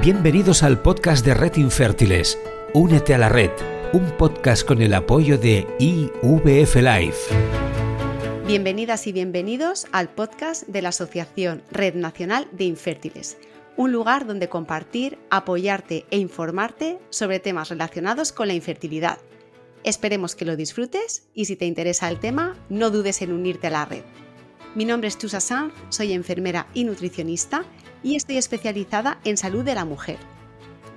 Bienvenidos al podcast de Red Infértiles. Únete a la red, un podcast con el apoyo de IVF Life. Bienvenidas y bienvenidos al podcast de la Asociación Red Nacional de Infértiles, un lugar donde compartir, apoyarte e informarte sobre temas relacionados con la infertilidad. Esperemos que lo disfrutes y si te interesa el tema, no dudes en unirte a la red. Mi nombre es Chusa Sanz, soy enfermera y nutricionista y estoy especializada en salud de la mujer.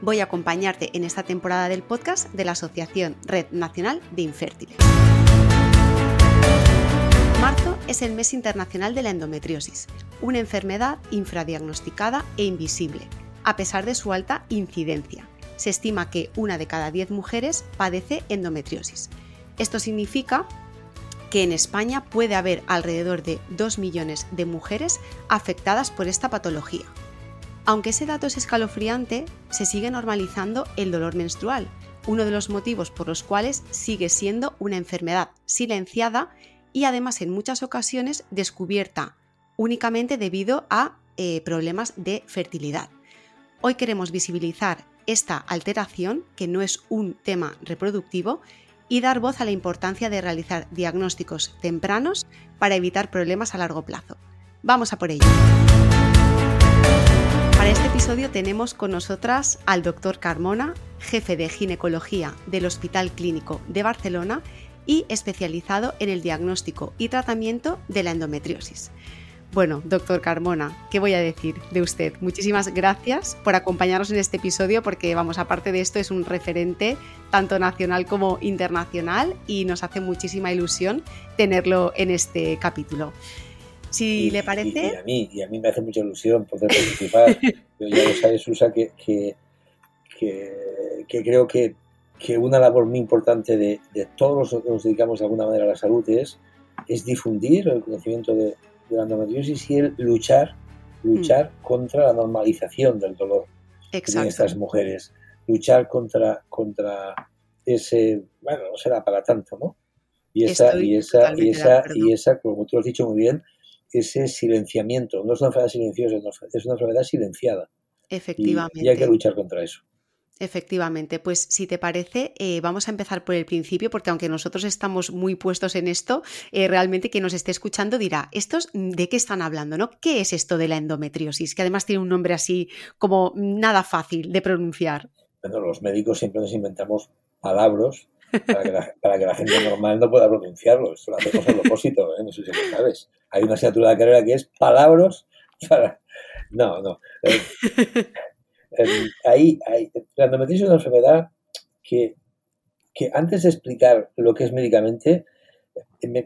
Voy a acompañarte en esta temporada del podcast de la Asociación Red Nacional de Infértiles. Marzo es el mes internacional de la endometriosis, una enfermedad infradiagnosticada e invisible, a pesar de su alta incidencia. Se estima que una de cada diez mujeres padece endometriosis. Esto significa que en España puede haber alrededor de 2 millones de mujeres afectadas por esta patología. Aunque ese dato es escalofriante, se sigue normalizando el dolor menstrual, uno de los motivos por los cuales sigue siendo una enfermedad silenciada y además en muchas ocasiones descubierta únicamente debido a eh, problemas de fertilidad. Hoy queremos visibilizar esta alteración, que no es un tema reproductivo, y dar voz a la importancia de realizar diagnósticos tempranos para evitar problemas a largo plazo. Vamos a por ello. Para este episodio tenemos con nosotras al doctor Carmona, jefe de ginecología del Hospital Clínico de Barcelona y especializado en el diagnóstico y tratamiento de la endometriosis. Bueno, doctor Carmona, ¿qué voy a decir de usted? Muchísimas gracias por acompañarnos en este episodio porque, vamos, aparte de esto es un referente tanto nacional como internacional y nos hace muchísima ilusión tenerlo en este capítulo. Si le parece... Y, a mí, y a mí me hace mucha ilusión poder participar. Yo ya lo sabes, Susa, que, que, que, creo que, que, una labor muy importante de, de, todos los que nos dedicamos de alguna manera a la salud es, es difundir el conocimiento de, de la endometriosis y el luchar, luchar mm. contra la normalización del dolor de estas mujeres, luchar contra, contra ese, bueno, no será para tanto, ¿no? Y esa, y esa, y esa, y esa, como tú has dicho muy bien, ese silenciamiento, no es una enfermedad silenciosa, es una enfermedad silenciada. Efectivamente. y hay que luchar contra eso. Efectivamente, pues si te parece, eh, vamos a empezar por el principio, porque aunque nosotros estamos muy puestos en esto, eh, realmente quien nos esté escuchando dirá, ¿estos de qué están hablando? ¿no? ¿Qué es esto de la endometriosis? Que además tiene un nombre así como nada fácil de pronunciar. Bueno, los médicos siempre nos inventamos palabras para que, la, gente normal no pueda pronunciarlo. Esto lo hacemos a propósito, ¿eh? no sé si lo sabes. Hay una asignatura de carrera que es palabras para... No, no. ahí, la endometriosis es una enfermedad que, que, antes de explicar lo que es médicamente,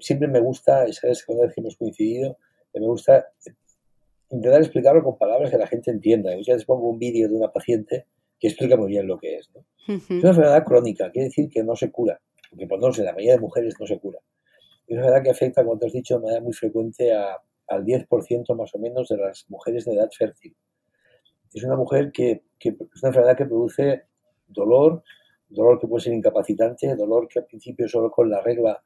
siempre me gusta, sabes que hemos coincidido, me gusta intentar explicarlo con palabras que la gente entienda. Yo ya les pongo un vídeo de una paciente que explica muy bien lo que es. Es una enfermedad crónica, quiere decir que no se cura, porque por no sé, la mayoría de mujeres no se cura. Es una enfermedad que afecta, como te has dicho, de manera muy frecuente a, al 10% más o menos de las mujeres de edad fértil es una mujer que, que, es una enfermedad que produce dolor, dolor que puede ser incapacitante, dolor que al principio solo con la regla,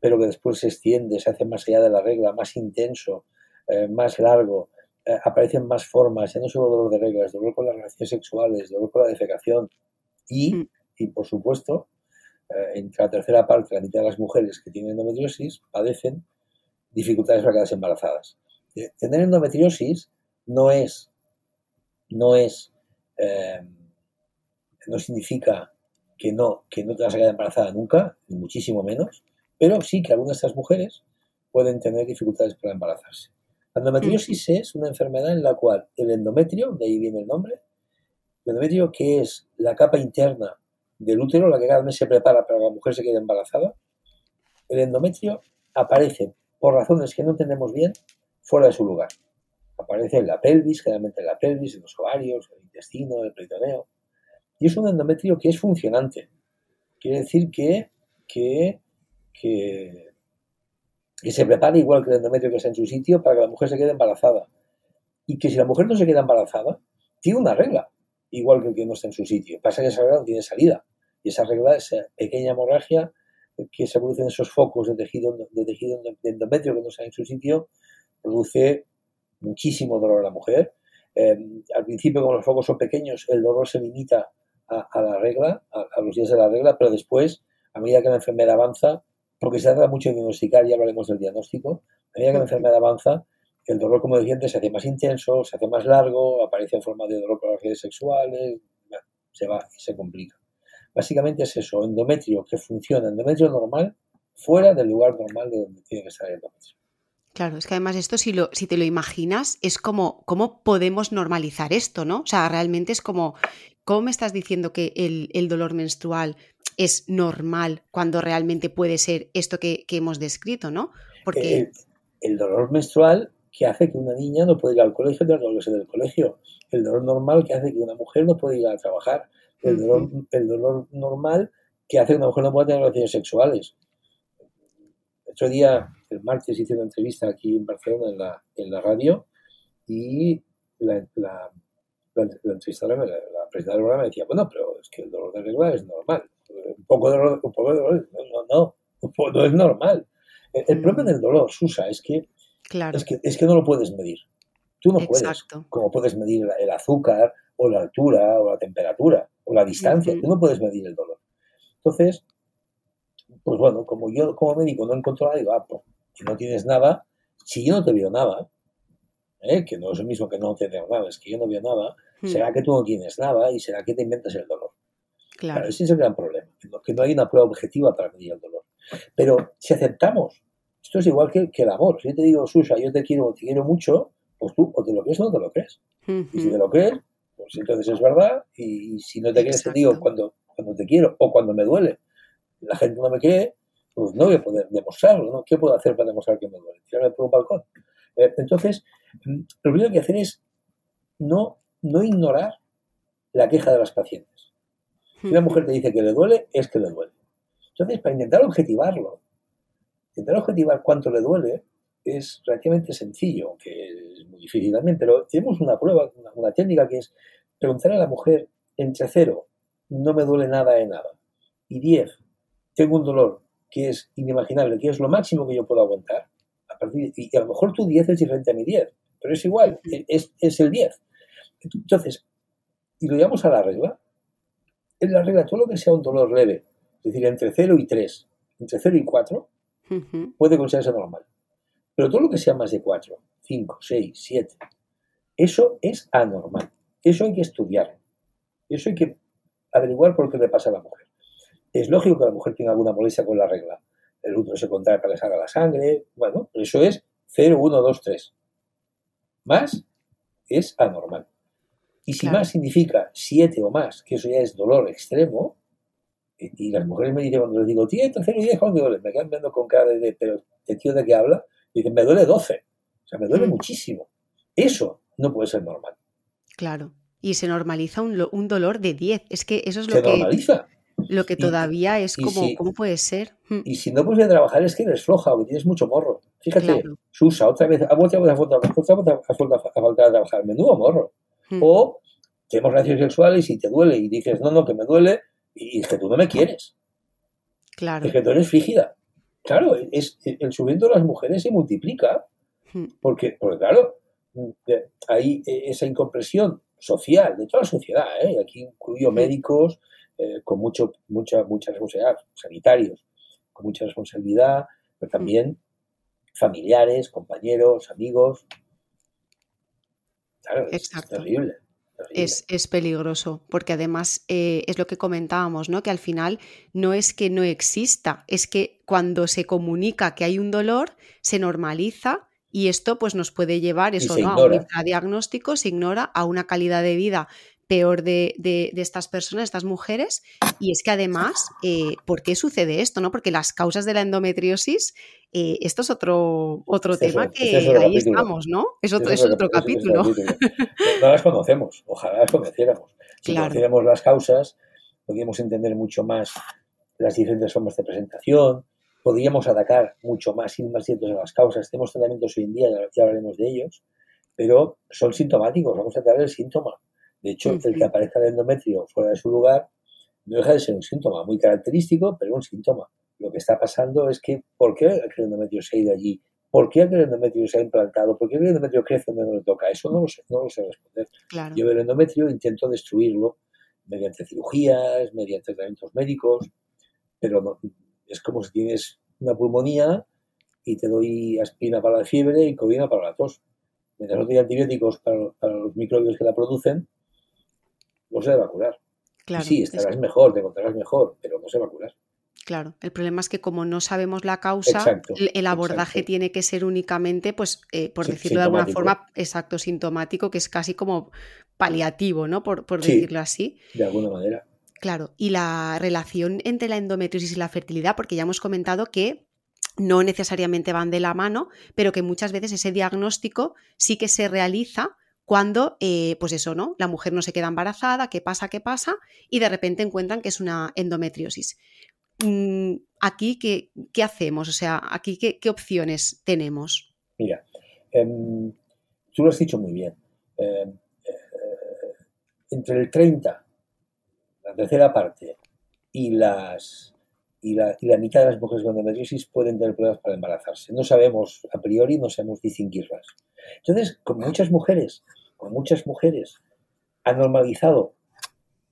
pero que después se extiende, se hace más allá de la regla, más intenso, eh, más largo, eh, aparecen más formas, ya no solo dolor de reglas, dolor con las relaciones sexuales, dolor con la defecación y, mm. y por supuesto, eh, entre la tercera parte, la mitad de las mujeres que tienen endometriosis padecen dificultades para quedarse embarazadas. Tener endometriosis no es no es, eh, no significa que no, que no te vas a quedar embarazada nunca, ni muchísimo menos, pero sí que algunas de estas mujeres pueden tener dificultades para embarazarse. La endometriosis es una enfermedad en la cual el endometrio, de ahí viene el nombre, el endometrio que es la capa interna del útero, la que cada mes se prepara para que la mujer se quede embarazada, el endometrio aparece por razones que no entendemos bien fuera de su lugar aparece en la pelvis, generalmente en la pelvis, en los ovarios, en el intestino, en el peritoneo. Y es un endometrio que es funcionante. Quiere decir que, que, que, se prepara igual que el endometrio que está en su sitio para que la mujer se quede embarazada. Y que si la mujer no se queda embarazada, tiene una regla, igual que el que no está en su sitio. Pasa que esa regla no tiene salida. Y esa regla, esa pequeña hemorragia que se produce en esos focos de tejido, de tejido endometrio que no está en su sitio, produce muchísimo dolor a la mujer, Em, al principio, como los focos son pequeños, el dolor se limita a, la regla, a, los días de la regla, pero después, a medida que la enfermedad avanza, porque se trata mucho de diagnosticar, ya hablaremos del diagnóstico, a medida que la enfermedad avanza, el dolor, como decía antes, se hace más intenso, se hace más largo, aparece en forma de dolor por las redes sexuales, se va y se complica. Básicamente es eso, endometrio que funciona, endometrio normal, fuera del lugar normal de donde tiene que estar el endometrio. Claro, es que además esto, si, lo, si te lo imaginas, es como, ¿cómo podemos normalizar esto, no? O sea, realmente es como, ¿cómo me estás diciendo que el, dolor menstrual es normal cuando realmente puede ser esto que, hemos descrito, ¿no? Porque... El, dolor menstrual que hace que una niña no pueda ir al colegio, no dolor del colegio. El dolor normal que hace que una mujer no pueda ir a trabajar. El, dolor, el dolor normal que hace que una mujer no pueda tener relaciones sexuales. El otro día el martes hice una entrevista aquí en Barcelona en la, en la radio y la, la, la, entrevistadora, la, la presentadora me decía, bueno, pero es que el dolor de regla es normal. Un poco de dolor, un poco de dolor, no, no, no, no es normal. El, problema del dolor, Susa, es que, claro. es que es que no lo puedes medir. Tú no puedes, como puedes medir el azúcar o la altura o la temperatura o la distancia, tú no puedes medir el dolor. Entonces, pues bueno, como yo como médico no encuentro nada, digo, ah, pues si no tienes nada, si yo no te veo nada, ¿eh? que no es lo mismo que no tener nada, es que yo no veo nada, hmm. será que tú no tienes nada y será que te inventas el dolor. Claro. ese es el gran problema, que no, hay una prueba objetiva para medir el dolor. Pero si aceptamos, esto es igual que, el amor. Si yo te digo, Susa, yo te quiero, te quiero mucho, pues tú o te lo crees o no te lo crees. Y si te lo crees, pues entonces es verdad. Y, si no te crees, te digo cuando, cuando te quiero o cuando me duele. La gente no me cree, pues no voy a poder demostrarlo, ¿no? ¿Qué puedo hacer para demostrar que me duele? Tirarme por un balcón. Eh, entonces, mm, lo primero que hay que hacer es no, no ignorar la queja de las pacientes. Si una mujer te dice que le duele, es que le duele. Entonces, para intentar objetivarlo, intentar objetivar cuánto le duele, es relativamente sencillo, aunque es muy difícil también, pero tenemos una prueba, una, una técnica que es preguntar a la mujer entre cero, no me duele nada de nada, y 10, tengo un dolor que es inimaginable, que es lo máximo que yo puedo aguantar, a partir y a lo mejor tu 10 es diferente a mi 10, pero es igual, es, es el 10. Entonces, y lo llevamos a la regla, en la regla todo lo que sea un dolor leve, es decir, entre 0 y 3, entre 0 y 4, puede considerarse normal. Pero todo lo que sea más de 4, 5, 6, 7, eso es anormal. Eso hay que estudiar. Eso hay que averiguar por qué le pasa a la mujer. Es lógico que la mujer tenga alguna molestia con la regla. El útero se contrae para que salga la sangre. Bueno, eso es 0, 1, 2, 3. Más es anormal. Y si más significa 7 o más, que eso ya es dolor extremo, y, las mujeres me dicen cuando les digo, tío, 0 y 10, ¿cómo me duele? Me quedan viendo con cara de, pero ¿de tío de qué habla? Y dicen, me duele 12. O sea, me duele mm. muchísimo. Eso no puede ser normal. Claro. Y se normaliza un, un dolor de 10. Es que eso es lo se que. Se normaliza. Lo que todavía es como, ¿cómo puede ser? Hmm. Y si no puedes trabajar es que eres floja o que tienes mucho morro. Fíjate, Susa, otra vez, ha vuelto a falta, a falta trabajar. Menudo morro. Hmm. O tenemos relaciones sexuales y te duele y dices, no, no, que me duele y, es que tú no me quieres. Claro. Es que tú eres frígida. Claro, es, el sufrimiento de las mujeres se multiplica hmm. porque, porque, claro, hay esa incompresión social de toda la sociedad, ¿eh? aquí incluyo médicos, eh, con mucho, mucha, mucha responsabilidad, sanitarios, con mucha responsabilidad, pero también familiares, compañeros, amigos. Claro, es, terrible. Es, es, peligroso, porque además eh, es lo que comentábamos, ¿no? Que al final no es que no exista, es que cuando se comunica que hay un dolor, se normaliza y esto pues nos puede llevar eso, ¿no? A un diagnóstico, se ignora a una calidad de vida peor de, de, estas personas, estas mujeres, y es que además, eh, ¿por qué sucede esto? ¿no? Porque las causas de la endometriosis, eh, esto es otro, otro tema que ahí estamos, ¿no? Es otro, es otro, capítulo. No las conocemos, ojalá las conociéramos. Si conociéramos las causas, podríamos entender mucho más las diferentes formas de presentación, podríamos atacar mucho más, ir más directos a las causas. Tenemos tratamientos hoy en día, ya hablaremos de ellos, pero son sintomáticos, vamos a tratar el síntoma de hecho, el que aparezca el endometrio fuera de su lugar no deja de ser un síntoma muy característico, pero un síntoma. Lo que está pasando es que, ¿por qué el endometrio se ha ido allí? ¿Por qué el endometrio se ha implantado? ¿Por qué el endometrio crece donde no le toca? Eso no lo sé, no lo sé responder. Yo el endometrio intento destruirlo mediante cirugías, mediante tratamientos médicos, pero no, es como si tienes una pulmonía y te doy aspirina para la fiebre y codina para la tos. Mientras no tiene antibióticos para, para, los microbios que la producen, no se va a curar. Claro, sí, estarás mejor, te encontrarás mejor, pero no se va a curar. Claro, el problema es que como no sabemos la causa, el, abordaje tiene que ser únicamente, pues, eh, por decirlo de alguna forma, exacto, sintomático, que es casi como paliativo, ¿no? Por, decirlo así. De alguna manera. Claro, y la relación entre la endometriosis y la fertilidad, porque ya hemos comentado que no necesariamente van de la mano, pero que muchas veces ese diagnóstico sí que se realiza cuando, eh, pues eso, ¿no? La mujer no se queda embarazada, qué pasa, qué pasa, y de repente encuentran que es una endometriosis. Mm, aquí, ¿qué, ¿qué, hacemos? O sea, aquí, ¿qué, opciones tenemos? Mira, em, tú lo has dicho muy bien. Em, eh, entre el 30, la tercera parte, y las y la, y la, mitad de las mujeres con endometriosis pueden tener problemas para embarazarse. No sabemos, a priori, no sabemos distinguirlas. Entonces, con muchas mujeres, con muchas mujeres, han normalizado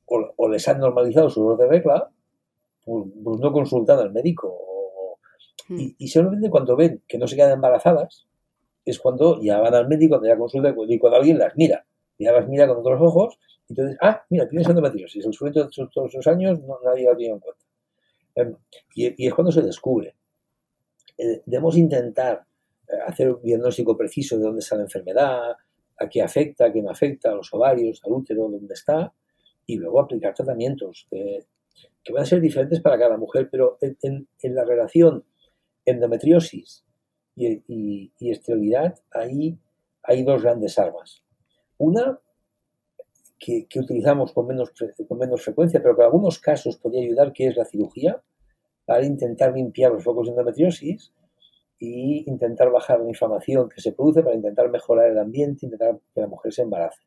o, o les han normalizado su dolor de regla, pues, pues, no consultan al médico. Hmm. y, solamente cuando ven que no se quedan embarazadas, es cuando ya van al médico, cuando ya consultan y cuando alguien las mira. Ya las mira con otros ojos, y entonces, ah, mira, tienes endometriosis. El sufrimiento de todos esos años no, nadie lo ha tenido en cuenta. Em, y, es cuando se descubre. Eh, debemos intentar eh, hacer un diagnóstico preciso de dónde está la enfermedad, a qué afecta, a qué no afecta, a los ovarios, al útero, dónde está, y luego aplicar tratamientos que van a ser diferentes para cada mujer, pero en, la relación endometriosis y, esterilidad ahí hay dos grandes armas. Una que, utilizamos con menos, con menos frecuencia, pero que en algunos casos podría ayudar, que es la cirugía, para intentar limpiar los focos de endometriosis y intentar bajar la inflamación que se produce, para intentar mejorar el ambiente, intentar que la mujer se embarace.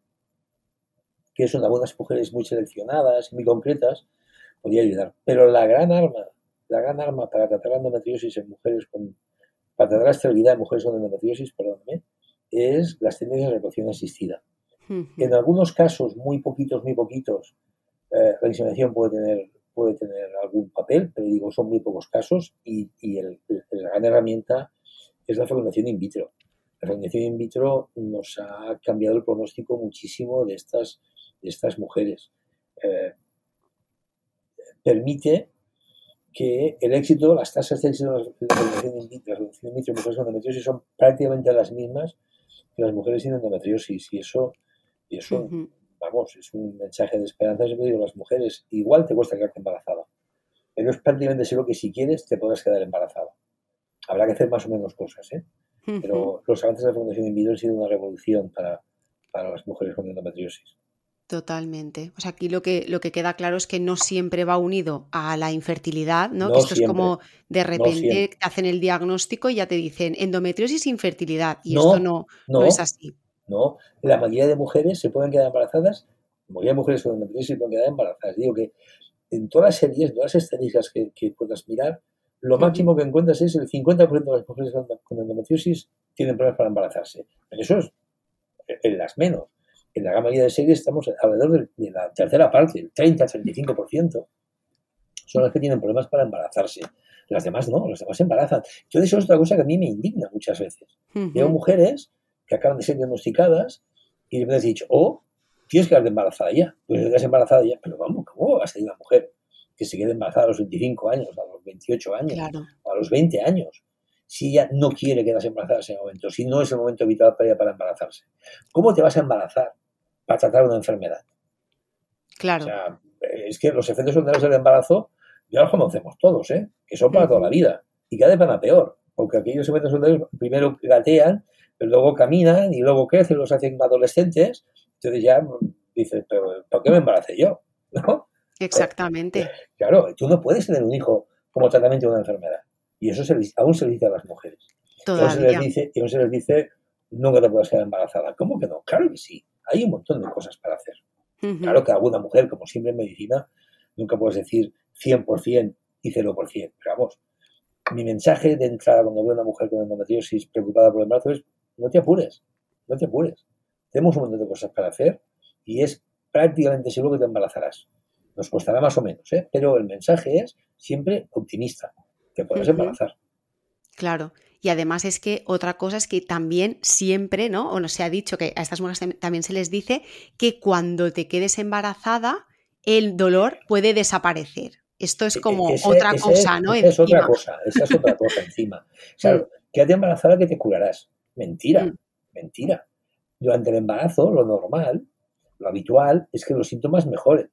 Que son algunas mujeres muy seleccionadas, muy concretas, podría ayudar. Pero la gran arma, la gran arma para tratar la endometriosis en mujeres con, para tratar la esterilidad en mujeres con endometriosis, perdóname, es las técnicas de reproducción asistida. En algunos casos, muy poquitos, muy poquitos, eh, la inseminación puede tener, puede tener algún papel, pero digo, son muy pocos casos y, y el, la gran herramienta es la fecundación in vitro. La fecundación in vitro nos ha cambiado el pronóstico muchísimo de estas, de estas mujeres. Eh, permite que el éxito, las tasas de éxito de la reproducción in vitro, en mujeres con endometriosis son prácticamente las mismas que las mujeres sin endometriosis. Y eso, y eso vamos, es un mensaje de esperanza. Yo digo las mujeres, igual te cuesta quedarte embarazada, pero es prácticamente seguro que si quieres te podrás quedar embarazada. Habrá que hacer más o menos cosas, ¿eh? Pero los avances de la fecundación in vitro han sido una revolución para, para las mujeres con endometriosis. Totalmente. O sea, aquí lo que, lo que queda claro es que no siempre va unido a la infertilidad, ¿no? que esto es como de repente te hacen el diagnóstico y ya te dicen endometriosis infertilidad. Y esto no, no, es así. No, la mayoría de mujeres se pueden quedar embarazadas, la mayoría de mujeres con endometriosis se pueden quedar embarazadas. Digo que en todas las series, en todas las estadísticas que, puedas mirar, lo máximo que encuentras es el 50% de las mujeres con endometriosis tienen problemas para embarazarse. Pero eso es en las menos en la gran mayoría de series estamos alrededor de, la tercera parte, el 30-35%. Son las que tienen problemas para embarazarse. Las demás no, las demás se embarazan. Entonces eso es otra cosa que a mí me indigna muchas veces. Veo mujeres que acaban de ser diagnosticadas y me han dicho, oh, tienes que quedarte embarazada ya. Pues estás embarazada ya. Pero vamos, ¿cómo va a ser una mujer que se quede embarazada a los 25 años, a los 28 años, o a los 20 años? si ella no quiere quedarse embarazada en ese momento, si no es el momento vital para ella para embarazarse. ¿Cómo te vas a embarazar para tratar una enfermedad. Claro. O sea, es que los efectos secundarios del embarazo ya los conocemos todos, ¿eh? que son para toda la vida. Y cada vez van a peor, porque aquellos efectos secundarios primero gatean, pero luego caminan y luego crecen, los hacen adolescentes. Entonces ya dices, pero ¿por qué me embaracé yo? ¿No? Exactamente. claro, tú no puedes tener un hijo como tratamiento de una enfermedad. Y eso se aún se le dice a las mujeres. Todavía. se les dice, y aún se les dice, nunca te puedes quedar embarazada. ¿Cómo que no? Claro que sí. Hay un montón de cosas para hacer. Claro que alguna mujer, como siempre en medicina, nunca puedes decir 100% y 0%. Pero vamos, mi mensaje de entrada cuando veo a una mujer con endometriosis preocupada por el embarazo es no te apures, no te apures. Tenemos un montón de cosas para hacer y es prácticamente seguro que te embarazarás. Nos costará más o menos, ¿eh? pero el mensaje es siempre optimista, que puedes embarazar. Claro. Y además es que otra cosa es que también siempre, ¿no? O no se ha dicho que a estas mujeres también se les dice que cuando te quedes embarazada, el dolor puede desaparecer. Esto es e, como otra cosa, ¿no? Esa es otra cosa, esa es otra cosa encima. Claro, quédate embarazada que te curarás. Mentira, mm. mentira. Durante el embarazo, lo normal, lo habitual, es que los síntomas mejoren.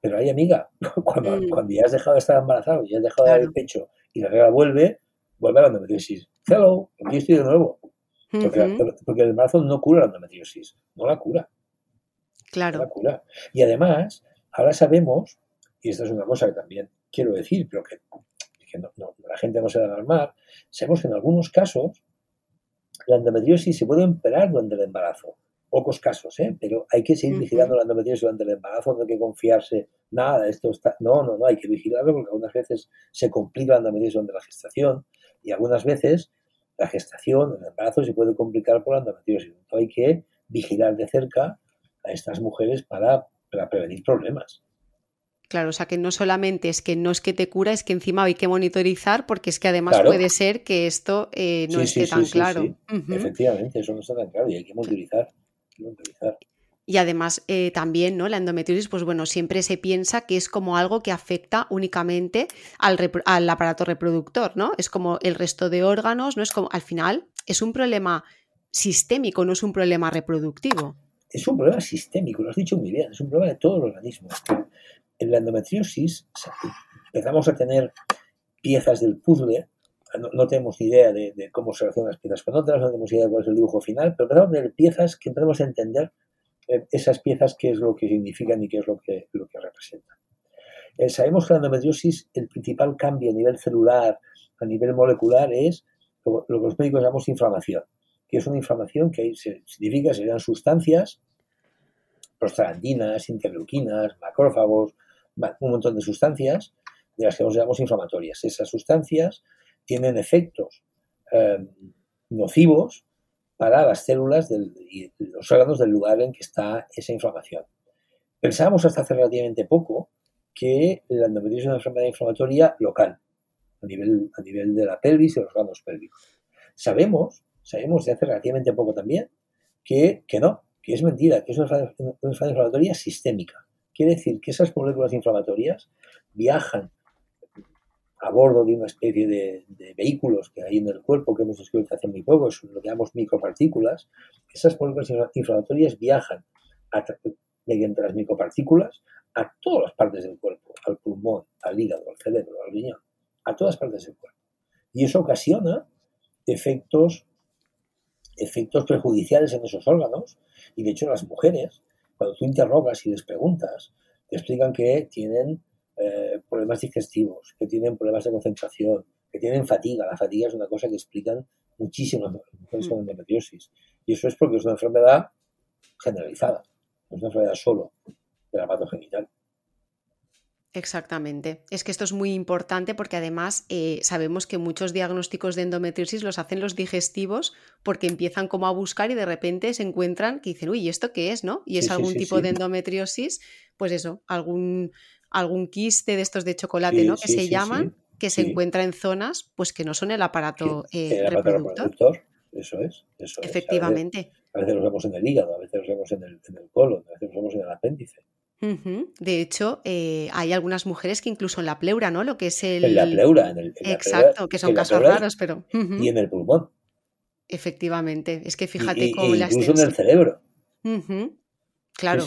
Pero hay amiga, cuando, mm. cuando ya has dejado de estar embarazado, ya has dejado de dar el pecho y la regla vuelve, vuelve a la endometriosis. Hello, aquí estoy de nuevo. Porque, porque, el embarazo no cura la endometriosis, no la cura. Claro. No la cura. Y además, ahora sabemos y esta es una cosa que también quiero decir, pero que, la gente no se da alarmar, sabemos que en algunos casos la endometriosis se puede empeorar durante el embarazo. Pocos casos, ¿eh? pero hay que seguir vigilando la endometriosis durante el embarazo, no hay que confiarse, nada, esto está... No, no, no, hay que vigilarlo porque algunas veces se complica la endometriosis durante la gestación y algunas veces la gestación, el embarazo se puede complicar por la endometriosis. Entonces hay que vigilar de cerca a estas mujeres para, para prevenir problemas. Claro, o sea que no solamente es que no es que te cura, es que encima hay que monitorizar porque es que además puede ser que esto eh, no esté tan claro. Efectivamente, eso no está tan claro y hay que monitorizar. Y además eh, también, ¿no? La endometriosis, pues bueno, siempre se piensa que es como algo que afecta únicamente al, al, aparato reproductor, ¿no? Es como el resto de órganos, ¿no? Es como, al final, es un problema sistémico, no es un problema reproductivo. Es un problema sistémico, lo has dicho muy bien, es un problema de todo el organismo en la endometriosis empezamos a tener piezas del puzzle, no, tenemos idea de, cómo se relacionan las piezas con otras, no tenemos idea de cuál es el dibujo final, pero empezamos a tener piezas que empezamos a entender eh, esas piezas qué es lo que significan y qué es lo que, lo que representan. Eh, sabemos que la endometriosis, el principal cambio a nivel celular, a nivel molecular, es lo, que los médicos llamamos inflamación, que es una inflamación que significa que serían sustancias prostaglandinas, interleuquinas, macrófagos, un montón de sustancias de las que nos llamamos inflamatorias. Esas sustancias tienen efectos eh, nocivos para las células y los órganos del lugar en que está esa inflamación. Pensábamos hasta hace relativamente poco que la endometriosis es una enfermedad inflamatoria local, a nivel, a nivel de la pelvis y los órganos pélvicos. Sabemos, sabemos de hace relativamente poco también, que, que no, que es mentira, que es una enfermedad inflamatoria sistémica. Quiere decir que esas moléculas inflamatorias viajan a bordo de una especie de, vehículos que hay en el cuerpo que hemos descubierto hace muy poco, lo que llamamos micropartículas. Esas moléculas inflamatorias viajan mediante las micropartículas a todas las partes del cuerpo, al pulmón, al hígado, al cerebro, al riñón, a todas partes del cuerpo. Y eso ocasiona efectos efectos perjudiciales en esos órganos. Y de hecho las mujeres, cuando tú interrogas y les preguntas, te explican que tienen eh, problemas digestivos, que tienen problemas de concentración, que tienen fatiga. La fatiga es una cosa que explican muchísimo las mujeres con mm. endometriosis. Y eso es porque es una enfermedad generalizada, no es una enfermedad solo de la patogenital. Exactamente. Es que esto es muy importante porque además eh, sabemos que muchos diagnósticos de endometriosis los hacen los digestivos porque empiezan como a buscar y de repente se encuentran que dicen, uy, ¿y esto qué es? ¿no? Y es algún tipo de endometriosis, pues eso, algún, algún quiste de estos de chocolate, ¿no? Que se llaman, que se encuentra en zonas pues que no son el aparato, eh, reproductor. Eso es, eso Efectivamente. A veces, los vemos en el hígado, a veces los vemos en el, en el colon, a veces los vemos en el apéndice. De hecho, eh, hay algunas mujeres que incluso en la pleura, ¿no? Lo que es el... En la pleura, en el... Exacto, que son casos raros, pero... Y en el pulmón. Efectivamente, es que fíjate cómo las... Incluso en el cerebro. Claro.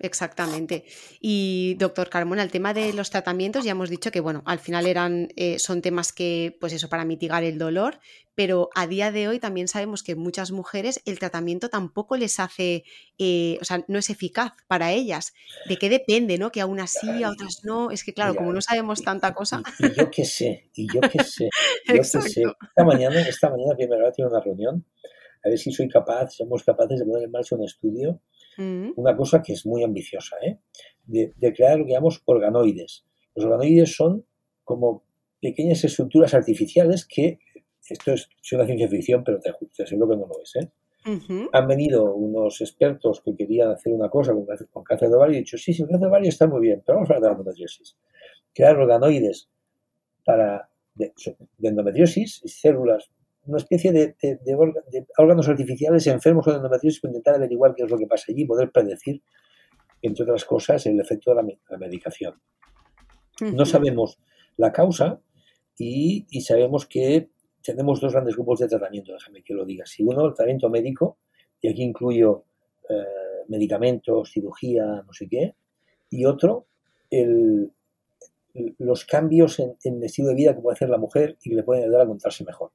Exactamente. Y doctor Carmona, el tema de los tratamientos, ya hemos dicho que, bueno, al final eran, eh, son temas que, pues eso, para mitigar el dolor, pero a día de hoy también sabemos que muchas mujeres el tratamiento tampoco les hace, eh, o sea, no es eficaz para ellas. ¿De qué depende, no? Que a unas sí, a otras no. Es que, claro, como no sabemos tanta cosa. Y, yo qué sé, y yo qué sé, yo qué sé. Esta mañana, esta mañana, primero tiene una reunión, a ver si soy capaz, somos capaces de poner en marcha un estudio Mm. Una cosa que es muy ambiciosa, ¿eh? de, crear lo que llamamos organoides. Los organoides son como pequeñas estructuras artificiales que, esto es, una ciencia ficción, pero te, te aseguro que no lo es, ¿eh? Han venido unos expertos que querían hacer una cosa con, con cáncer de ovario y dicho, sí, sí, el cáncer de ovario está muy bien, pero vamos a hablar de endometriosis. Crear organoides para, de, endometriosis y células, una especie de, órganos artificiales enfermos con endometriosis para intentar averiguar qué es lo que pasa allí y poder predecir, entre otras cosas, el efecto de la, medicación. No sabemos la causa y, y sabemos que tenemos dos grandes grupos de tratamiento, déjame que lo diga. Si uno, el tratamiento médico, y aquí incluyo eh, medicamentos, cirugía, no sé qué, y otro, el, los cambios en, el estilo de vida que puede hacer la mujer y que le pueden ayudar a encontrarse mejor.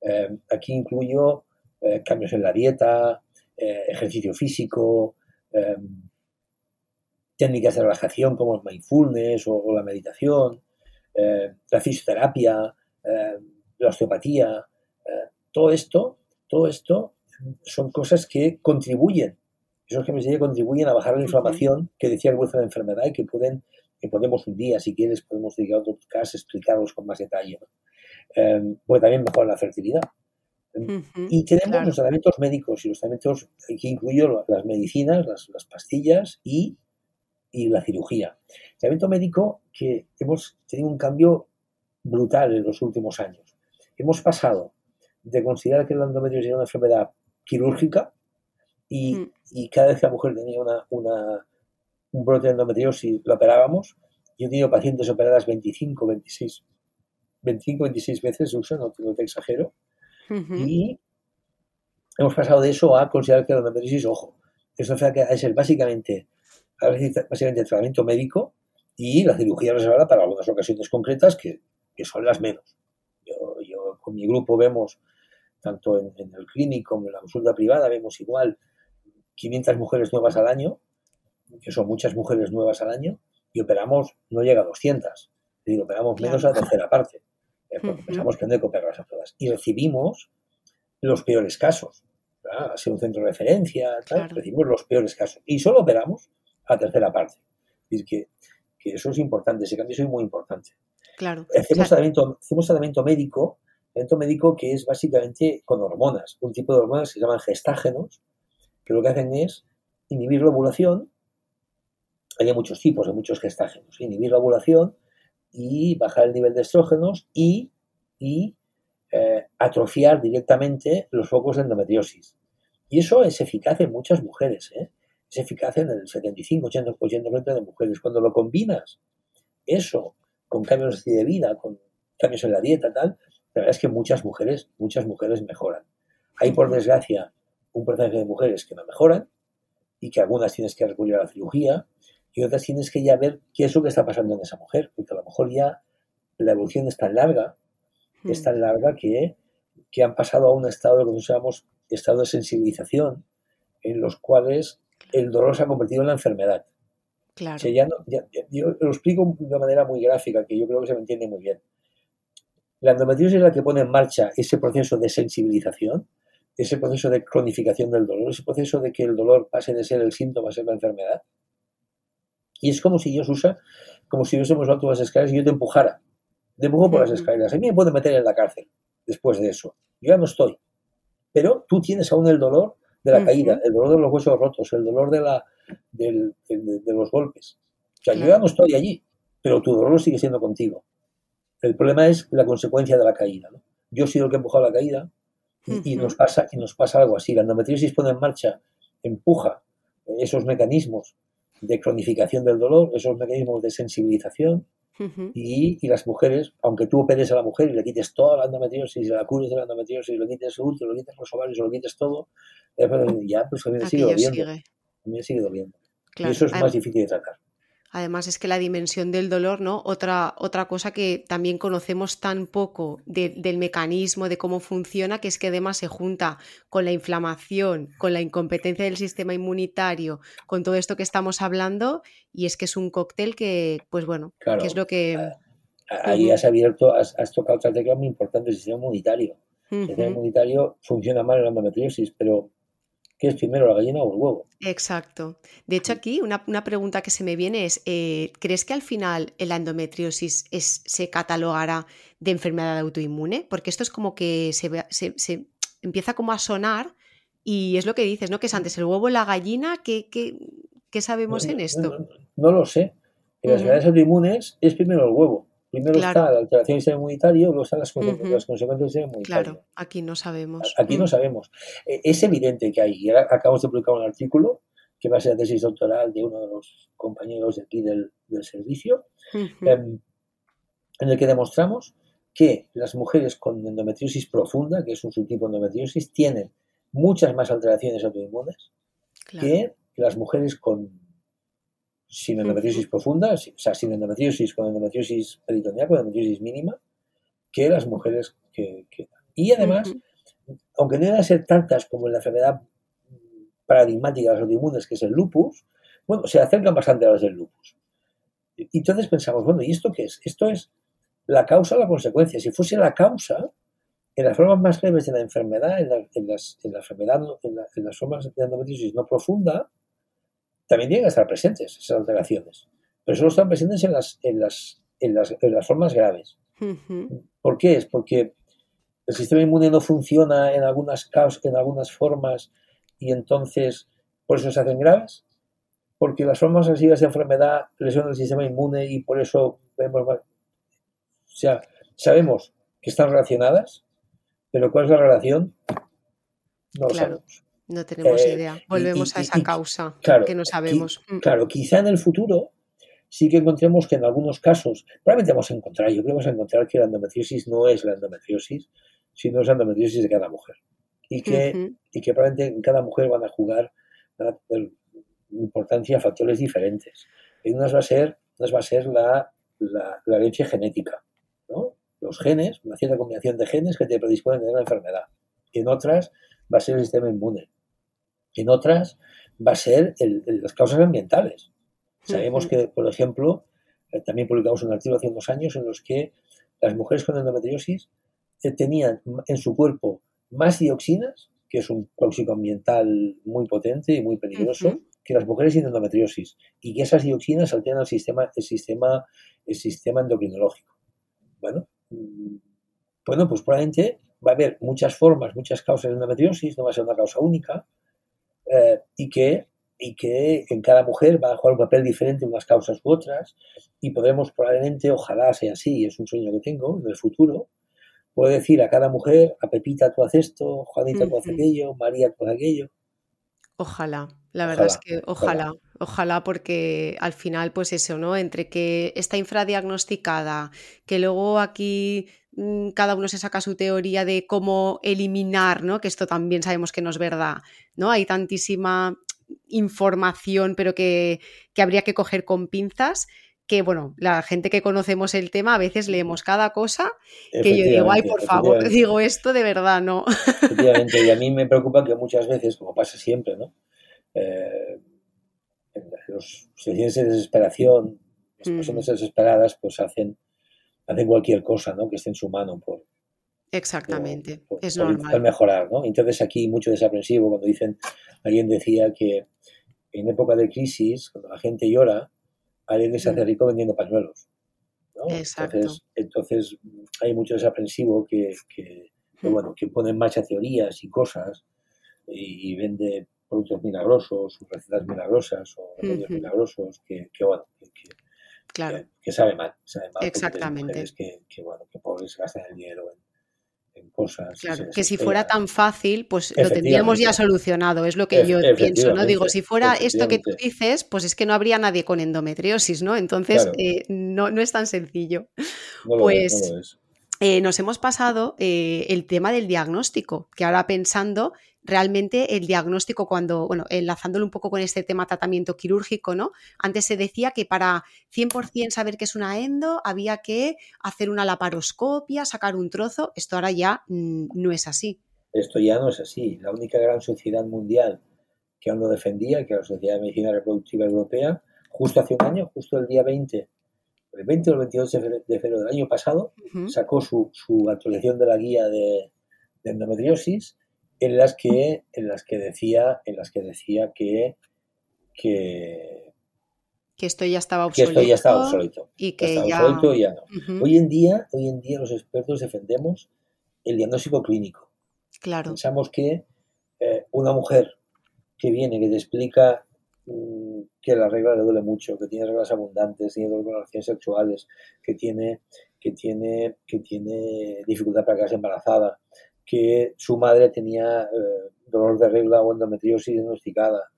Eh, aquí incluyo eh, cambios en la dieta, ejercicio físico, técnicas de relajación como el mindfulness o la meditación, la fisioterapia, la osteopatía, eh, todo esto, todo esto son cosas que contribuyen, esos que me contribuyen a bajar la inflamación que decía el hueso de la enfermedad y que pueden, que podemos un día, si quieres, podemos dedicar otro podcast, explicarlos con más detalle. Em, porque también mejora la fertilidad. Em, y tenemos los tratamientos médicos y los tratamientos que incluyo las medicinas, las, las pastillas y, y, la cirugía. El tratamiento médico que hemos tenido un cambio brutal en los últimos años hemos pasado de considerar que la endometriosis era una enfermedad quirúrgica y, mm. cada vez que la mujer tenía una, un brote de endometriosis lo operábamos. Yo he tenido pacientes operadas 25, 26, 25, 26 veces, uso, no, te exagero. Y hemos pasado de eso a considerar que la endometriosis, ojo, es una enfermedad que es básicamente, básicamente el tratamiento médico y la cirugía reservada para algunas ocasiones concretas que, que son las menos con mi grupo vemos, tanto en, el clínico como en la consulta privada, vemos igual 500 mujeres nuevas al año, que son muchas mujeres nuevas al año, y operamos, no llega a 200, es decir, operamos menos a la tercera parte. Pensamos que hay que operarlas a todas. Y recibimos los peores casos. Ha sido un centro de referencia, recibimos los peores casos. Y solo operamos a tercera parte. Es decir, que, que eso es importante, ese cambio es muy importante. Claro. Hacemos, Tratamiento, hacemos tratamiento médico tratamiento médico que es básicamente con hormonas, un tipo de hormonas que se llaman gestágenos, que lo que hacen es inhibir la ovulación. Hay muchos tipos, de muchos gestágenos. Inhibir la ovulación y bajar el nivel de estrógenos y, eh, atrofiar directamente los focos de endometriosis. Y eso es eficaz en muchas mujeres. ¿eh? Es eficaz en el 75, 80%, de mujeres. Cuando lo combinas, eso, con cambios de vida, con cambios en la dieta, tal, la verdad es que muchas mujeres, muchas mujeres mejoran. Hay, por desgracia, un porcentaje de mujeres que no mejoran y que algunas tienes que recurrir a la cirugía y otras tienes que ya ver qué es lo que está pasando en esa mujer, porque a lo mejor ya la evolución es tan larga, es tan larga que, que han pasado a un estado de lo que llamamos estado de sensibilización, en los cuales el dolor se ha convertido en la enfermedad. Claro. yo lo explico de una manera muy gráfica, que yo creo que se me entiende muy bien. La endometriosis es la que pone en marcha ese proceso de sensibilización, ese proceso de cronificación del dolor, ese proceso de que el dolor pase de ser el síntoma a ser la enfermedad. Y es como si yo, Susa, como si hubiésemos alto las escaleras y yo te empujara. Te empujo por las escaleras. A mí me puede meter en la cárcel después de eso. Yo ya no estoy. Pero tú tienes aún el dolor de la caída, el dolor de los huesos rotos, el dolor de, la, de, los golpes. O sea, yo ya no estoy allí, pero tu dolor sigue siendo contigo. El problema es la consecuencia de la caída. Yo he sido el que ha empujado la caída y, nos pasa, y nos pasa algo así. La endometriosis pone en marcha, empuja esos mecanismos de cronificación del dolor, esos mecanismos de sensibilización y, las mujeres, aunque tú operes a la mujer y le quites toda la endometriosis, y la cures de la endometriosis, y le quites el útero, le quites los ovarios, lo quites todo, ya pues a mí me sigue doliendo. A mí me sigue doliendo. y eso es más difícil de tratar. Además es que la dimensión del dolor, ¿no? Otra, otra cosa que también conocemos tan poco del mecanismo, de cómo funciona, que es que además se junta con la inflamación, con la incompetencia del sistema inmunitario, con todo esto que estamos hablando, y es que es un cóctel que, pues bueno, que es lo que... Ahí has abierto, has, tocado otra tecla muy importante, el sistema inmunitario. El sistema inmunitario funciona mal en la endometriosis, pero ¿qué es primero la gallina o el huevo? Exacto. De hecho, aquí una, pregunta que se me viene es, eh, ¿crees que al final la endometriosis se catalogará de enfermedad autoinmune? Porque esto es como que se, se, empieza como a sonar y es lo que dices, ¿no? Que es antes el huevo la gallina, ¿qué, sabemos en esto? No, lo sé. En las enfermedades autoinmunes es primero el huevo. Primero está la alteración del sistema inmunitario, luego están las, consecuencias del sistema inmunitario. Claro, aquí no sabemos. Aquí no mm. sabemos. E, es evidente que hay, y acabamos de publicar un artículo que va a ser la tesis doctoral de uno de los compañeros de aquí del, servicio, em, en el que demostramos que las mujeres con endometriosis profunda, que es un subtipo de endometriosis, tienen muchas más alteraciones autoinmunes que las mujeres con sin endometriosis profunda, o sea, sin endometriosis, con endometriosis peritoneal, con endometriosis mínima, que las mujeres que... y además, aunque no deben ser tantas como en la enfermedad paradigmática de las autoinmunes, que es el lupus, bueno, se acercan bastante a las del lupus. Y entonces pensamos, bueno, ¿y esto qué es? Esto es la causa o la consecuencia. Si fuese la causa, en las formas más leves de la enfermedad, en, las, en la enfermedad, en, las formas de endometriosis no profunda, también tienen que estar presentes esas alteraciones, pero solo están presentes en las, en las, en las, en las formas graves. ¿Por qué? Es porque el sistema inmune no funciona en algunas, en algunas formas y entonces por eso se hacen graves. Porque las formas agresivas de enfermedad lesionan el sistema inmune y por eso vemos O sea, sabemos que están relacionadas, pero ¿cuál es la relación? No lo sabemos. No tenemos eh, idea. Volvemos a esa causa que no sabemos. Mm. claro, quizá en el futuro sí que encontremos que en algunos casos, probablemente vamos a encontrar, yo creo que vamos a encontrar que la endometriosis no es la endometriosis, sino es la endometriosis de cada mujer. Y que, y que probablemente en cada mujer van a jugar una, importancia factores diferentes. En unas va a ser, va a ser la, la, la herencia genética, ¿no? Los genes, una cierta combinación de genes que te predisponen a tener la enfermedad. Y en otras va a ser el sistema inmune en otras va a ser las causas ambientales. Sabemos que, por ejemplo, eh, también publicamos un artículo hace unos años en los que las mujeres con endometriosis eh, tenían en su cuerpo más dioxinas, que es un tóxico ambiental muy potente y muy peligroso, que las mujeres sin endometriosis, y que esas dioxinas alteran el sistema, el sistema, el sistema endocrinológico. Bueno, mm, bueno, pues probablemente va a haber muchas formas, muchas causas de endometriosis, no va a ser una causa única, eh, y, que, y que en cada mujer va a jugar un papel diferente en unas causas u otras y podremos probablemente, ojalá sea así, es un sueño que tengo en el futuro, puedo decir a cada mujer, a Pepita tú haces esto, Juanita tú haces aquello, María tú haces aquello. Ojalá, la verdad es que ojalá, ojalá, porque al final pues eso, ¿no? Entre que está infradiagnosticada, que luego aquí cada uno se saca su teoría de cómo eliminar, ¿no? Que esto también sabemos que no es verdad, ¿no? Hay tantísima información, pero que, habría que coger con pinzas, que bueno, la gente que conocemos el tema a veces leemos cada cosa que yo digo, ay, por favor, digo esto de verdad, ¿no? Efectivamente, y a mí me preocupa que muchas veces, como pasa siempre, ¿no? Eh, los situaciones de desesperación, las personas desesperadas, pues hacen hacen cualquier cosa ¿no? que esté en su mano por, Exactamente, es normal. mejorar, ¿no? Entonces aquí mucho desaprensivo cuando dicen, alguien decía que en época de crisis, cuando la gente llora, alguien se hace rico vendiendo pañuelos. ¿no? Entonces, entonces hay mucho desaprensivo que, que, bueno, que pone en marcha teorías y cosas y, vende productos milagrosos, recetas milagrosas o remedios milagrosos que, que, bueno, que, Claro. Que, sabe mal, sabe mal. Exactamente. Que, que, bueno, que pobres gastan el dinero en, cosas. Claro, que si fuera tan fácil, pues lo tendríamos ya solucionado, es lo que yo pienso, ¿no? Digo, si fuera esto que tú dices, pues es que no habría nadie con endometriosis, ¿no? Entonces, eh, no, no es tan sencillo. pues eh, nos hemos pasado eh, el tema del diagnóstico, que ahora pensando, realmente el diagnóstico cuando, bueno, enlazándolo un poco con este tema tratamiento quirúrgico, ¿no? Antes se decía que para 100% saber que es una endo había que hacer una laparoscopia, sacar un trozo, esto ahora ya mm, no es así. Esto ya no es así. La única gran sociedad mundial que aún lo defendía, que era la Sociedad de Medicina Reproductiva Europea, justo hace un año, justo el día 20, el 20 o el 22 de febrero del año pasado, sacó su, actualización de la guía de endometriosis en las que, en las que decía, en las que decía que, que, que esto ya estaba obsoleto. Que esto ya estaba obsoleto. Y que ya... Obsoleto y ya no. Hoy en día, hoy en día los expertos defendemos el diagnóstico clínico. Claro. Pensamos que eh, una mujer que viene, que te explica mm, que la regla le duele mucho, que tiene reglas abundantes, tiene dolor con relaciones sexuales, que tiene, que tiene, que tiene dificultad para quedarse embarazada, que su madre tenía eh, dolor de regla o endometriosis diagnosticada,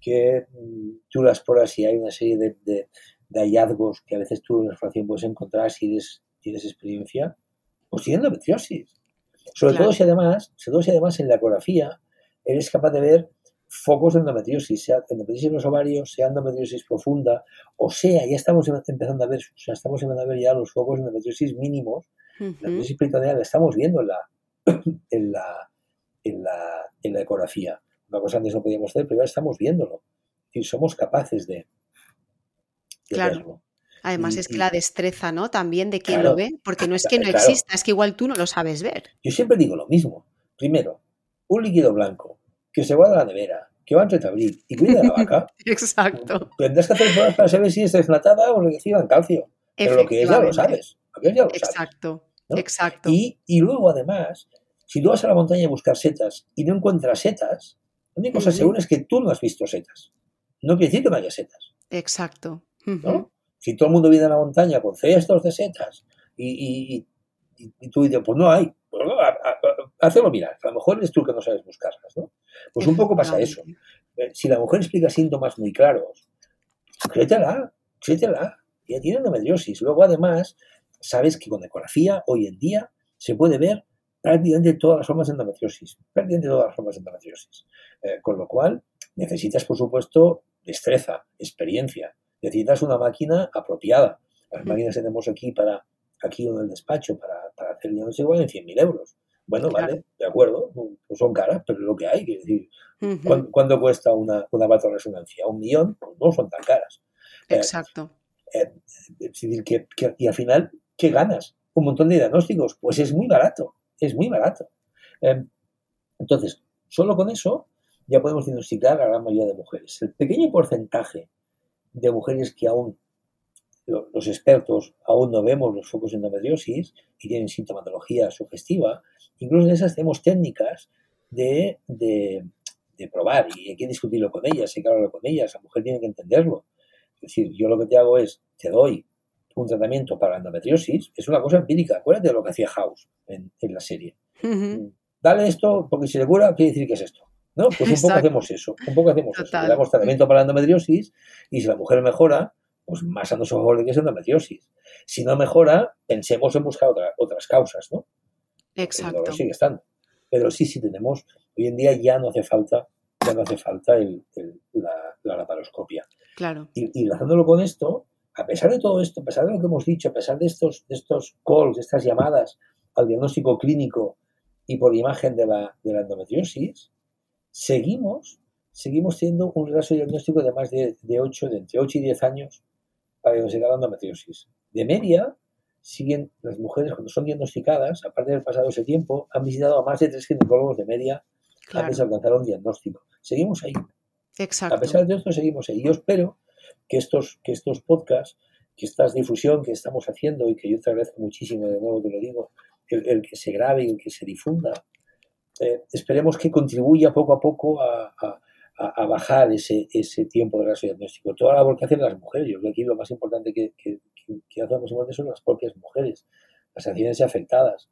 que mm, tú las pruebas y hay una serie de, hallazgos que a veces tú en la exploración puedes encontrar si tienes experiencia, pues tiene endometriosis. Sobre todo si además, sobre todo si además en la ecografía eres capaz de ver focos de endometriosis, sea endometriosis en los ovarios, sea endometriosis profunda, o sea, ya estamos empezando a ver, o sea, estamos empezando a ver ya los focos de endometriosis mínimos, la endometriosis peritoneal la estamos viendo en la, en la, en la, en la ecografía. Una cosa antes no podíamos hacer, pero ya estamos viéndolo. Y somos capaces de, verlo. Además es que la destreza, ¿no? También de quien lo ve, porque no es que no exista, es que igual tú no lo sabes ver. Yo siempre digo lo mismo. Primero, un líquido blanco que se guarda a la nevera, que va a retablir y cuida de la vaca. Exacto. Tendrás que hacer pruebas para saber si es desnatada o enriquecida en calcio. Pero lo que es ya lo sabes. exacto, exacto. Y, y, luego, además, si tú vas a la montaña a buscar setas y no encuentras setas, la única cosa segura es que tú no has visto setas. No quiere decir que no haya setas. Exacto. Si todo el mundo viene a la montaña con cestos de setas y, tú dices, pues no hay, pues hazlo mirar. A lo mejor eres tú que no sabes buscarlas, ¿no? Pues un poco pasa eso. Eh, si la mujer explica síntomas muy claros, créetela, créetela. Ya tiene endometriosis. Luego, además, sabes que con ecografía hoy en día se puede ver prácticamente todas las formas de endometriosis, prácticamente todas las formas de endometriosis. Eh, con lo cual, necesitas, por supuesto, destreza, experiencia, necesitas una máquina apropiada. Las máquinas que tenemos aquí para aquí en el despacho para, para hacer el diagnóstico en 100.000 euros. Bueno, vale, de acuerdo, no son caras, pero es lo que hay. decir, ¿cuánto, cuesta una, una resonancia? ¿Un millón? Pues no son tan caras. Eh, Exacto. Eh, es decir, que, y al final, ¿qué ganas? Un montón de diagnósticos. Pues es muy barato es muy barato. Em, entonces, solo con eso ya podemos diagnosticar a la gran mayoría de mujeres. El pequeño porcentaje de mujeres que aún los expertos aún no vemos los focos de endometriosis y tienen sintomatología sugestiva, incluso en esas tenemos técnicas de, probar y hay que discutirlo con ellas, hay que hablarlo con ellas, la mujer tiene que entenderlo. Es decir, yo lo que te hago es, te doy un tratamiento para la endometriosis es una cosa empírica. Acuérdate de lo que hacía House en, la serie. Dale esto porque si le cura, quiere decir que es esto. ¿no? Pues un poco hacemos eso. Un poco hacemos eso. Le damos tratamiento para la endometriosis y si la mujer mejora, pues más a nuestro favor de que es endometriosis. Si no mejora, pensemos en buscar otras causas, ¿no? Exacto. Pero sigue estando. Pero sí, sí tenemos. Hoy en día ya no hace falta, ya no hace falta la, la, laparoscopia. Claro. Y, y con esto, a pesar de todo esto, a pesar de lo que hemos dicho, a pesar de estos, de estos calls, de estas llamadas al diagnóstico clínico y por imagen de la, de la endometriosis, seguimos, seguimos teniendo un retraso diagnóstico de más de, de 8, de entre 8 y 10 años para diagnosticar la endometriosis. De media, siguen las mujeres cuando son diagnosticadas, aparte del pasado ese tiempo, han visitado a más de tres ginecólogos de media antes de alcanzar un diagnóstico. Seguimos ahí. Exacto. A pesar de esto, seguimos ahí. Yo espero que estos, que estos podcasts, que esta difusión que estamos haciendo y que yo te agradezco muchísimo, de nuevo te lo digo, el, que se grabe y el que se difunda, eh, esperemos que contribuya poco a poco a, bajar ese, ese tiempo de diagnóstico. Toda la labor que hacen las mujeres, yo creo que aquí lo más importante que, que, que hacemos son las propias mujeres, las acciones afectadas,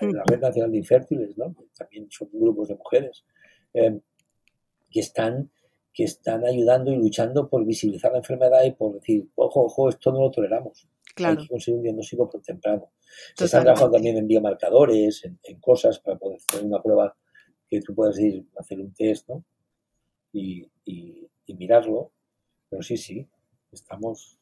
la Red Nacional de Infértiles, ¿no? también son grupos de mujeres, eh, que están que están ayudando y luchando por visibilizar la enfermedad y por decir, ojo, ojo, esto no lo toleramos. Claro. Hay que conseguir un diagnóstico por temprano. Se están trabajando también en biomarcadores, en, cosas para poder hacer una prueba que tú puedas ir a hacer un test, ¿no? Y, mirarlo. Pero sí, sí, estamos.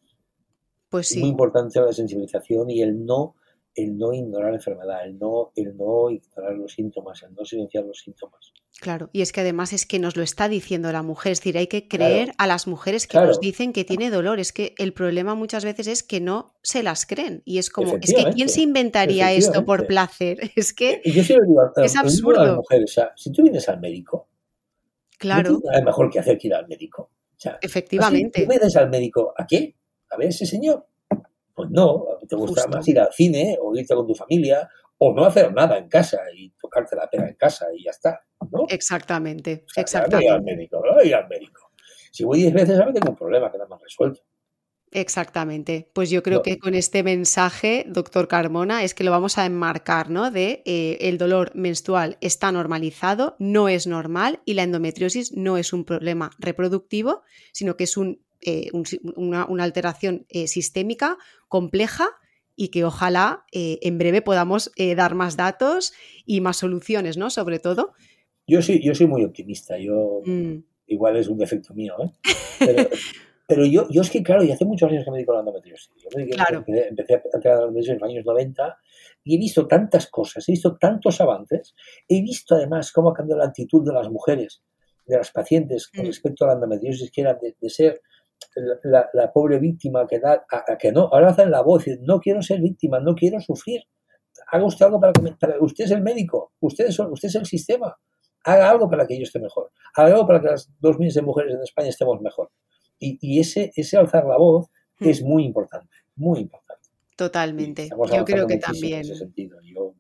Pues sí. Muy importante la sensibilización y el no el no ignorar la enfermedad, el no, el no ignorar los síntomas, el no silenciar los síntomas. Claro, y es que además es que nos lo está diciendo la mujer, es decir, hay que creer a las mujeres que nos dicen que tiene dolor, es que el problema muchas veces es que no se las creen y es como, es que ¿quién se inventaría esto por placer? Es que yo digo, es absurdo. A las mujeres, o sea, si tú vienes al médico, claro. no nada mejor que hacer que ir al médico. Efectivamente. ¿Tú vienes al médico a qué? A ver ese señor. Pues no, te gusta más ir al cine o irte con tu familia o no hacer nada en casa y tocarte la pena en casa y ya está. ¿no? Exactamente, o exactamente. al médico, no ir al médico. Si voy 10 veces, ahora tengo un problema que nada más resuelto. Exactamente. Pues yo creo que con este mensaje, doctor Carmona, es que lo vamos a enmarcar, ¿no? De eh, el dolor menstrual está normalizado, no es normal y la endometriosis no es un problema reproductivo, sino que es un, eh, una, alteración eh, sistémica compleja y que ojalá en breve podamos dar más datos y más soluciones, ¿no? Sobre todo. Yo soy, yo soy muy optimista. Yo mm. igual es un defecto mío, ¿eh? Pero, Pero yo, yo es que, claro, y hace muchos años que me dedico a la endometriosis. Yo me empecé, a entrenar la endometriosis en los años 90 y he visto tantas cosas, he visto tantos avances. He visto además cómo ha cambiado la actitud de las mujeres, de las pacientes con mm. respecto a la endometriosis, que eran de, ser la, pobre víctima que da, a, que no, ahora hacen la voz, y no quiero ser víctima, no quiero sufrir. Haga usted algo para que para, usted es el médico, usted es, usted es el sistema. Haga algo para que yo esté mejor. Haga algo para que las dos millones de mujeres en España estemos mejor. Y, ese, ese alzar la voz hmm. es muy importante, muy importante. Totalmente. Yo creo que también. Yo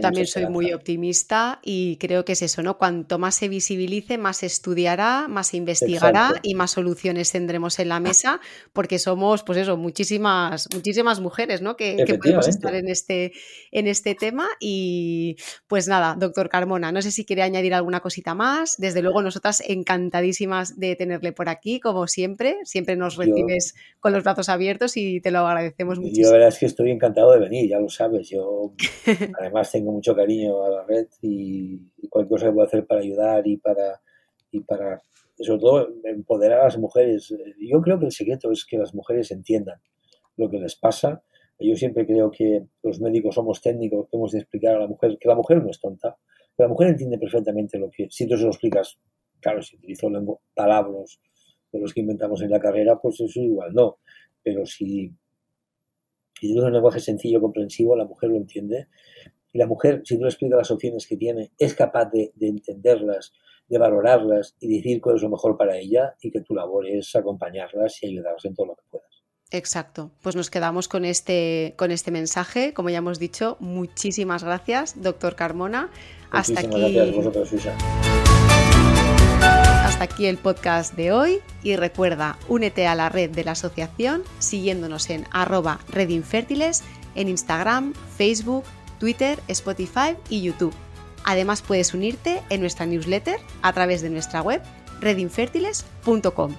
también soy muy optimista y creo que es eso, ¿no? Cuanto más se visibilice, más se estudiará, más se investigará y más soluciones tendremos en la mesa, porque somos, pues eso, muchísimas, muchísimas mujeres, ¿no? Que, podemos estar en este, en este tema. Y pues nada, doctor Carmona, no sé si quiere añadir alguna cosita más. Desde luego, nosotras encantadísimas de tenerle por aquí, como siempre. Siempre nos recibes con los brazos abiertos y te lo agradecemos muchísimo. Yo la verdad es que estoy encantado de venir, ya lo sabes. Yo además tengo mucho cariño a la red y, cualquier cosa que pueda hacer para ayudar y para, y para, sobre todo, empoderar a las mujeres. Yo creo que el secreto es que las mujeres entiendan lo que les pasa. Yo siempre creo que los médicos somos técnicos, que hemos de explicar a la mujer que la mujer no es tonta, que la mujer entiende perfectamente lo que, si tú se lo explicas, claro, si utilizo palabras de los que inventamos en la carrera, pues eso igual no, pero si, si es un lenguaje sencillo, comprensivo, la mujer lo entiende y la mujer, si tú le explicas las opciones que tiene, es capaz de, entenderlas, de valorarlas y decir cuál es lo mejor para ella y que tu labor es acompañarlas y ayudarlas en todo lo que puedas. Exacto. Pues nos quedamos con este, con este mensaje. Como ya hemos dicho, muchísimas gracias, doctor Carmona. Hasta aquí. Gracias vosotros, Hasta aquí el podcast de hoy y recuerda, únete a la red de la asociación siguiéndonos en arroba redinfértiles en Instagram, Facebook, Twitter, Spotify y YouTube. Además puedes unirte en nuestra newsletter a través de nuestra web redinfertiles.com.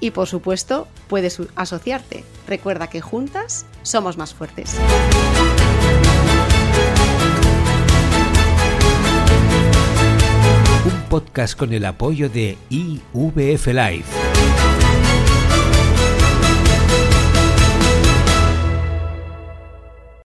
Y por supuesto, puedes asociarte. Recuerda que juntas somos más fuertes. Un podcast con el apoyo de IVF Live.